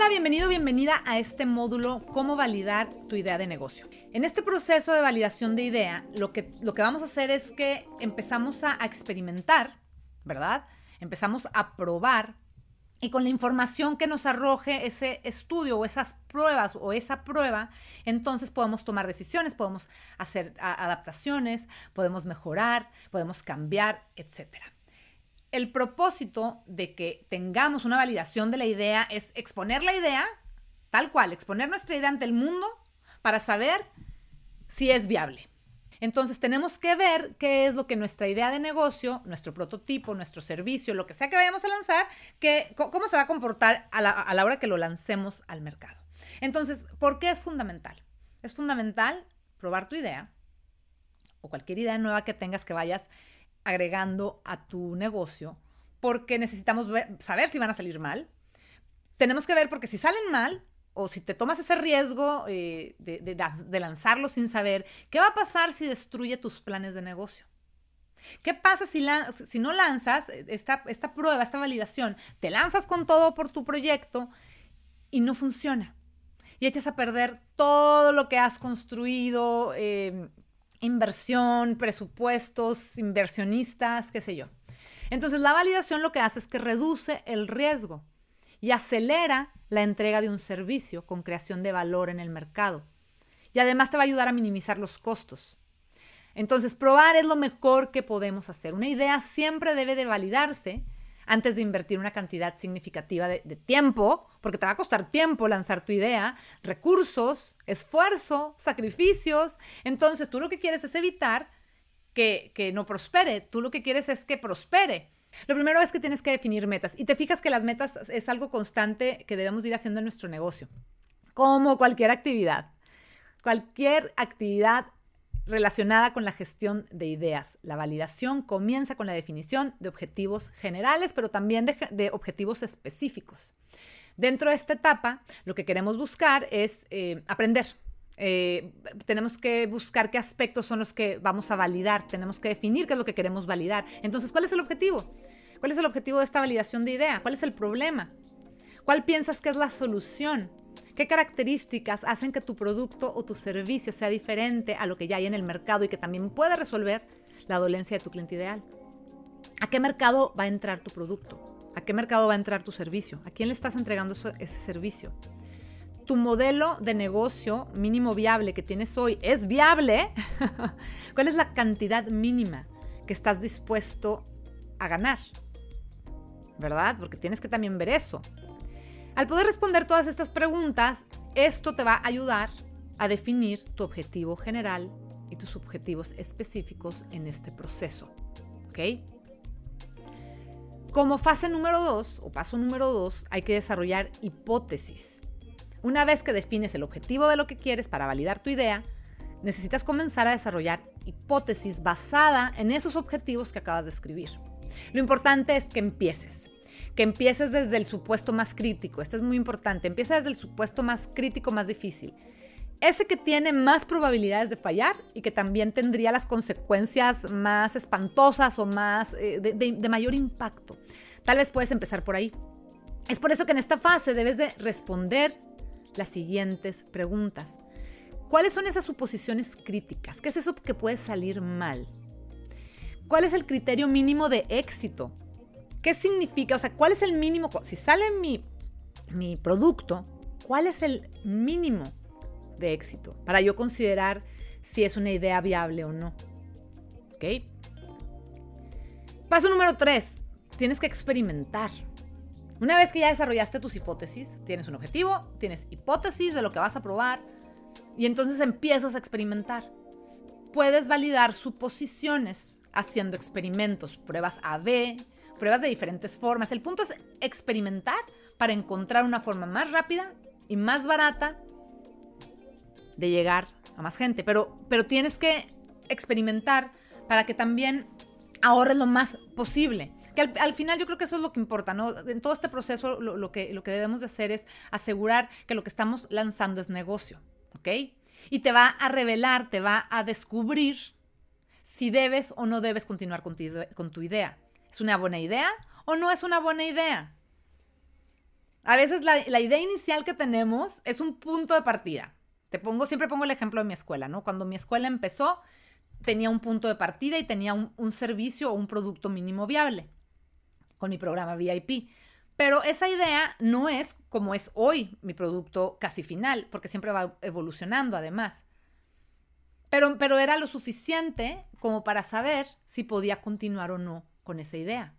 Hola, bienvenido, bienvenida a este módulo Cómo validar tu idea de negocio. En este proceso de validación de idea, lo que, lo que vamos a hacer es que empezamos a, a experimentar, ¿verdad? Empezamos a probar y con la información que nos arroje ese estudio o esas pruebas o esa prueba, entonces podemos tomar decisiones, podemos hacer adaptaciones, podemos mejorar, podemos cambiar, etcétera el propósito de que tengamos una validación de la idea es exponer la idea, tal cual, exponer nuestra idea ante el mundo para saber si es viable. Entonces tenemos que ver qué es lo que nuestra idea de negocio, nuestro prototipo, nuestro servicio, lo que sea que vayamos a lanzar, que, cómo se va a comportar a la, a la hora que lo lancemos al mercado. Entonces, ¿por qué es fundamental? Es fundamental probar tu idea o cualquier idea nueva que tengas que vayas agregando a tu negocio porque necesitamos saber si van a salir mal. Tenemos que ver porque si salen mal o si te tomas ese riesgo eh, de, lanzarlo sin saber, ¿qué va a pasar si destruye tus planes de negocio? ¿Qué pasa si, no lanzas esta, esta, prueba, esta validación? Te lanzas con todo por tu proyecto y no funciona. Y echas a perder todo lo que has construido, eh, inversión, presupuestos, inversionistas, qué sé yo. Entonces la validación lo que hace es que reduce el riesgo y acelera la entrega de un servicio con creación de valor en el mercado. Y además te va a ayudar a minimizar los costos. Entonces, probar es lo mejor que podemos hacer. Una idea siempre debe de validarse antes de invertir una cantidad significativa de, tiempo, porque te va a costar tiempo lanzar tu idea, recursos, esfuerzo, sacrificios. Entonces tú lo que quieres es evitar que, que no prospere, tú lo que quieres es que prospere. Lo primero es que tienes que definir metas y te fijas que las metas es algo constante que debemos ir haciendo en nuestro negocio, como cualquier actividad. Cualquier actividad relacionada con la gestión de ideas. La validación comienza con la definición de objetivos generales, pero también de, objetivos específicos. Dentro de esta etapa, lo que queremos buscar es eh, aprender. Eh, tenemos que buscar qué aspectos son los que vamos a validar, tenemos que definir qué es lo que queremos validar. Entonces, ¿cuál es el objetivo? ¿Cuál es el objetivo de esta validación de idea? ¿Cuál es el problema? ¿Cuál piensas que es la solución? ¿Qué características hacen que tu producto o tu servicio sea diferente a lo que ya hay en el mercado y que también pueda resolver la dolencia de tu cliente ideal? ¿A qué mercado va a entrar tu producto? ¿A qué mercado va a entrar tu servicio? ¿A quién le estás entregando ese servicio? ¿Tu modelo de negocio mínimo viable que tienes hoy es viable? ¿Cuál es la cantidad mínima que estás dispuesto a ganar? ¿Verdad? Porque tienes que también ver eso. Al poder responder todas estas preguntas, esto te va a ayudar a definir tu objetivo general y tus objetivos específicos en este proceso. ¿Ok? Como fase número dos o paso número dos, hay que desarrollar hipótesis. Una vez que defines el objetivo de lo que quieres para validar tu idea, necesitas comenzar a desarrollar hipótesis basada en esos objetivos que acabas de escribir. Lo importante es que empieces que empieces desde el supuesto más crítico. Esto es muy importante. Empieza desde el supuesto más crítico, más difícil. Ese que tiene más probabilidades de fallar y que también tendría las consecuencias más espantosas o más eh, de, mayor impacto. Tal vez puedes empezar por ahí. Es por eso que en esta fase debes de responder las siguientes preguntas. ¿Cuáles son esas suposiciones críticas? ¿Qué es eso que puede salir mal? ¿Cuál es el criterio mínimo de éxito? ¿Qué significa? O sea, ¿cuál es el mínimo? Si sale mi, mi producto, ¿cuál es el mínimo de éxito para yo considerar si es una idea viable o no? ¿Ok? Paso número tres, tienes que experimentar. Una vez que ya desarrollaste tus hipótesis, tienes un objetivo, tienes hipótesis de lo que vas a probar y entonces empiezas a experimentar. Puedes validar suposiciones haciendo experimentos, pruebas A-B, pruebas de diferentes formas. El punto es experimentar para encontrar una forma más rápida y más barata de llegar a más gente. Pero, pero tienes que experimentar para que también ahorres lo más posible. Que al, final yo creo que eso es lo que importa, ¿no? En todo este proceso lo, que, lo que debemos de hacer es asegurar que lo que estamos lanzando es negocio, ¿ok? Y te va a revelar, te va a descubrir si debes o no debes continuar con tu idea. ¿Es una buena idea o no es una buena idea? A veces la, idea inicial que tenemos es un punto de partida. Te pongo, siempre pongo el ejemplo de mi escuela, ¿no? Cuando mi escuela empezó, tenía un punto de partida y tenía un, servicio o un producto mínimo viable con mi programa VIP. Pero esa idea no es como es hoy mi producto casi final, porque siempre va evolucionando además. Pero, pero era lo suficiente como para saber si podía continuar o no con esa idea.